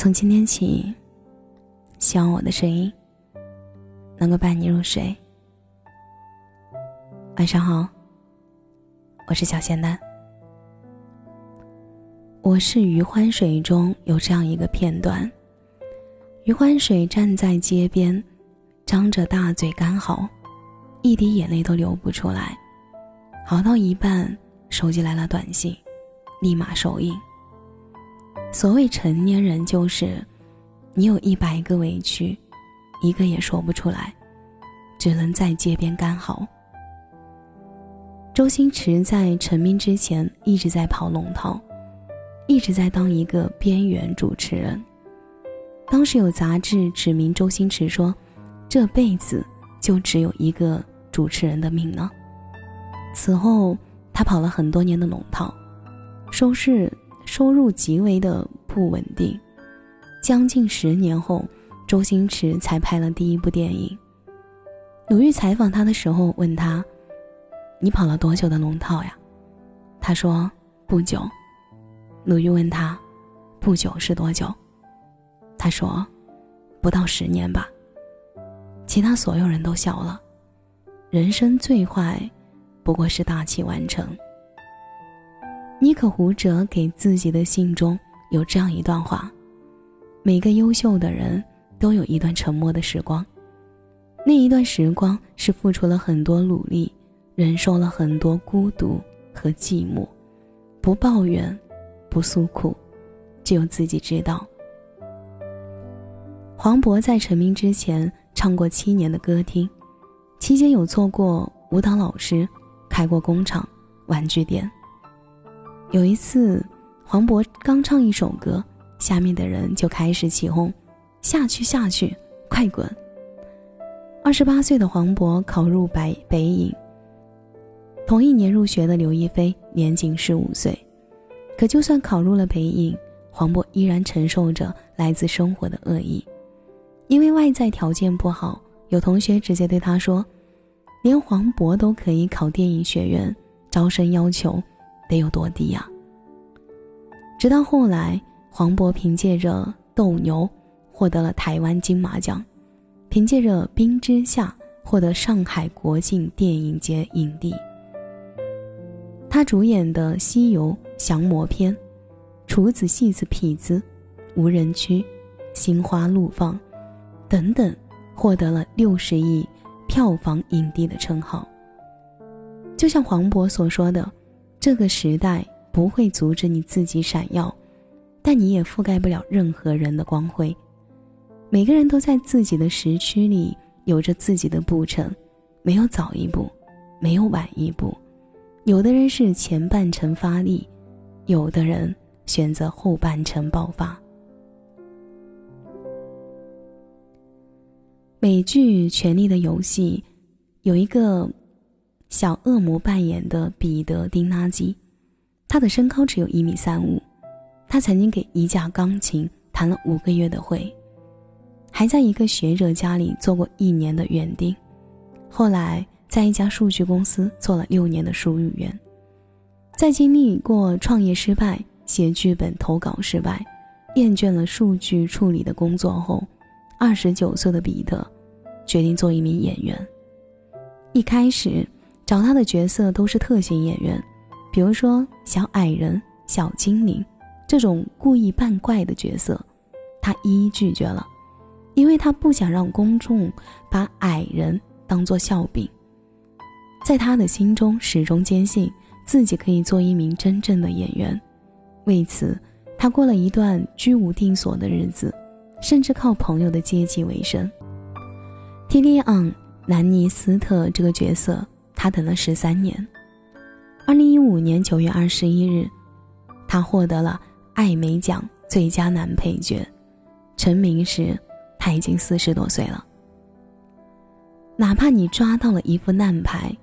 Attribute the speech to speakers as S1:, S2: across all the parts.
S1: 从今天起，希望我的声音能够伴你入睡。晚上好，我是小仙丹。我是余欢水中有这样一个片段：余欢水站在街边，张着大嘴干嚎，一滴眼泪都流不出来。嚎到一半，手机来了短信，立马收音。所谓成年人，就是你有一百个委屈，一个也说不出来，只能在街边干嚎。周星驰在成名之前一直在跑龙套，一直在当一个边缘主持人。当时有杂志指明周星驰说，这辈子就只有一个主持人的命呢。此后，他跑了很多年的龙套，收视。收入极为的不稳定，将近十年后，周星驰才拍了第一部电影。鲁豫采访他的时候问他：“你跑了多久的龙套呀？”他说：“不久。”鲁豫问他：“不久是多久？”他说：“不到十年吧。”其他所有人都笑了。人生最坏，不过是大器晚成。尼可胡哲给自己的信中有这样一段话：每个优秀的人都有一段沉默的时光，那一段时光是付出了很多努力，忍受了很多孤独和寂寞，不抱怨，不诉苦，只有自己知道。黄渤在成名之前唱过七年的歌厅，期间有做过舞蹈老师，开过工厂、玩具店。有一次，黄渤刚唱一首歌，下面的人就开始起哄：“下去，下去，快滚！”二十八岁的黄渤考入北北影，同一年入学的刘亦菲年仅十五岁。可就算考入了北影，黄渤依然承受着来自生活的恶意，因为外在条件不好，有同学直接对他说：“连黄渤都可以考电影学院，招生要求。”得有多低呀！直到后来，黄渤凭借着《斗牛》获得了台湾金马奖，凭借着《冰之下》获得上海国际电影节影帝。他主演的《西游降魔篇》《厨子戏子痞子》《无人区》《心花怒放》等等，获得了六十亿票房影帝的称号。就像黄渤所说的。这个时代不会阻止你自己闪耀，但你也覆盖不了任何人的光辉。每个人都在自己的时区里有着自己的步程，没有早一步，没有晚一步。有的人是前半程发力，有的人选择后半程爆发。美剧《权力的游戏》有一个。小恶魔扮演的彼得·丁拉基，他的身高只有一米三五。他曾经给一架钢琴弹了五个月的会，还在一个学者家里做过一年的园丁，后来在一家数据公司做了六年的书语员。在经历过创业失败、写剧本投稿失败、厌倦了数据处理的工作后，二十九岁的彼得决定做一名演员。一开始。找他的角色都是特型演员，比如说小矮人、小精灵这种故意扮怪的角色，他一一拒绝了，因为他不想让公众把矮人当作笑柄。在他的心中，始终坚信自己可以做一名真正的演员，为此，他过了一段居无定所的日子，甚至靠朋友的接济为生。提利昂·兰尼斯特这个角色。他等了十三年。二零一五年九月二十一日，他获得了艾美奖最佳男配角。成名时，他已经四十多岁了。哪怕你抓到了一副烂牌，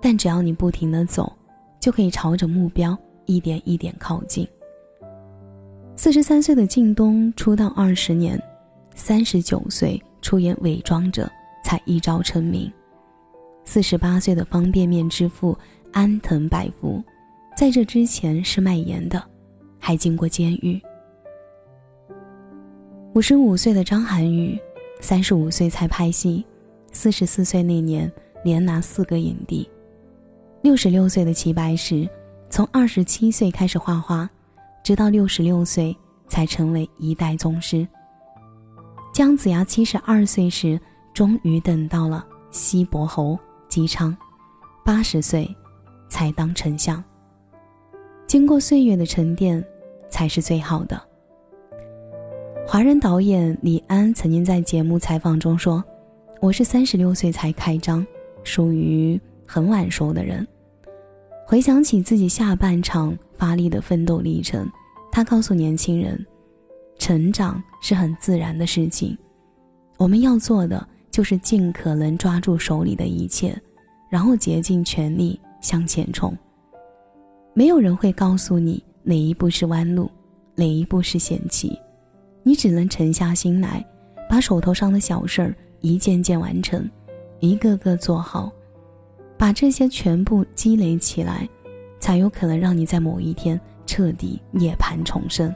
S1: 但只要你不停的走，就可以朝着目标一点一点靠近。四十三岁的靳东出道二十年，三十九岁出演《伪装者》，才一朝成名。四十八岁的方便面之父安藤百福，在这之前是卖盐的，还进过监狱。五十五岁的张涵予，三十五岁才拍戏，四十四岁那年连拿四个影帝。六十六岁的齐白石，从二十七岁开始画画，直到六十六岁才成为一代宗师。姜子牙七十二岁时，终于等到了西伯侯姬昌，八十岁才当丞相。经过岁月的沉淀，才是最好的。华人导演李安曾经在节目采访中说：“我是三十六岁才开张，属于。”很晚熟的人，回想起自己下半场发力的奋斗历程，他告诉年轻人：“成长是很自然的事情，我们要做的就是尽可能抓住手里的一切，然后竭尽全力向前冲。没有人会告诉你哪一步是弯路，哪一步是险棋，你只能沉下心来，把手头上的小事儿一件件完成，一个个做好。”把这些全部积累起来，才有可能让你在某一天彻底涅槃重生。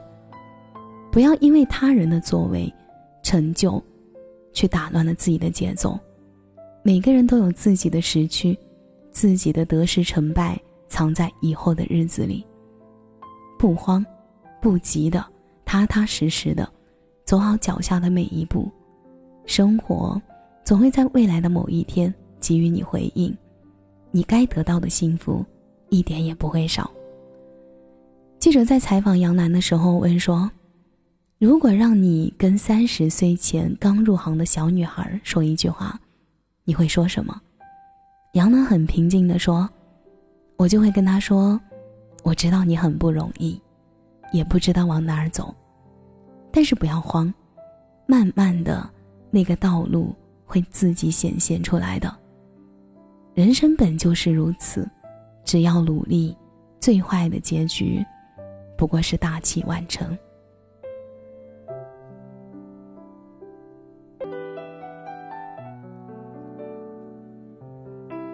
S1: 不要因为他人的作为、成就，去打乱了自己的节奏。每个人都有自己的时区，自己的得失成败藏在以后的日子里。不慌，不急的，踏踏实实的，走好脚下的每一步。生活总会在未来的某一天给予你回应。你该得到的幸福，一点也不会少。记者在采访杨澜的时候问说：“如果让你跟三十岁前刚入行的小女孩说一句话，你会说什么？”杨澜很平静地说：“我就会跟她说，我知道你很不容易，也不知道往哪儿走，但是不要慌，慢慢的，那个道路会自己显现出来的。”人生本就是如此，只要努力，最坏的结局不过是大器晚成。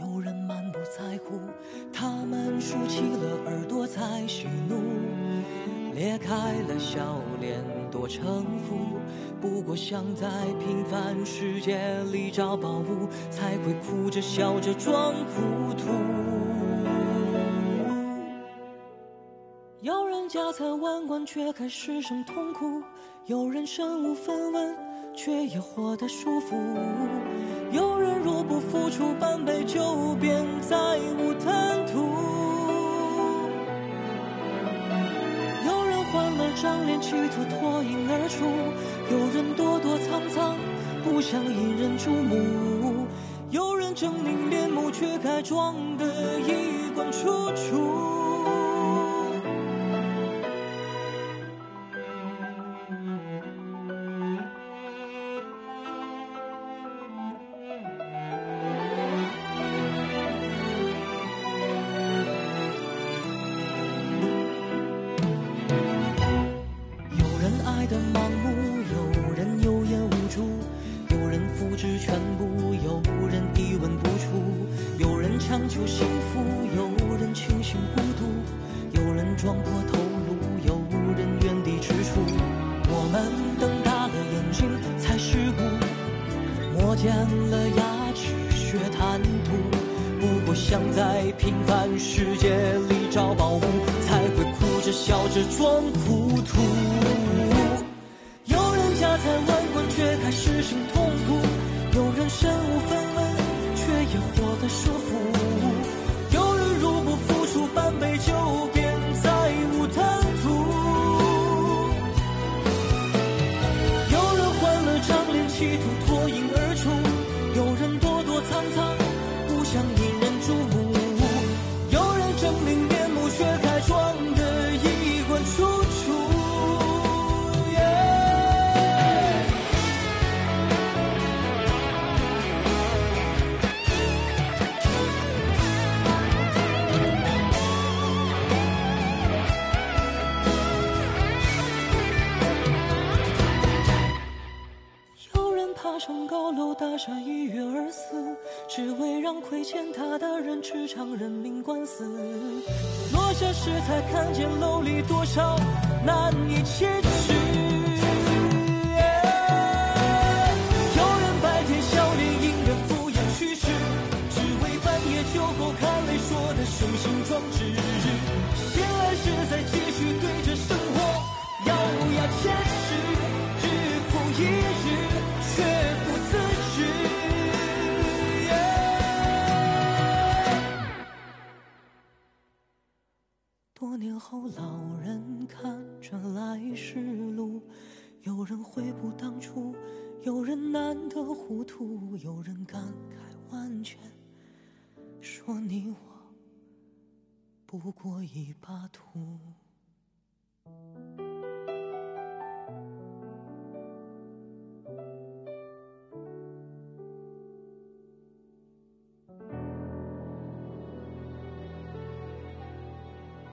S1: 有人满不在乎。他们竖起了耳朵在喜怒，裂开了笑脸多城府。不过想在平凡世界里找宝物，才会哭着笑着装糊涂。有人家财万贯却还失声痛哭，有人身无分文却也活得舒服，有人若不付出半杯酒便再无贪图，有人换了张脸企图脱颖而出，有人躲躲藏藏不想引人注目，有人狰狞面目却该装得衣冠楚楚。见了牙齿学贪图，不过想在平凡世界里找宝物，才会哭着笑着装糊涂。有人家财万贯却还失心痛苦，有人身无分文却也活得舒服，
S2: 让亏欠他的人吃场人命官司。落下时才看见楼里多少难以启齿。有人感慨万千，说你我不过一把土。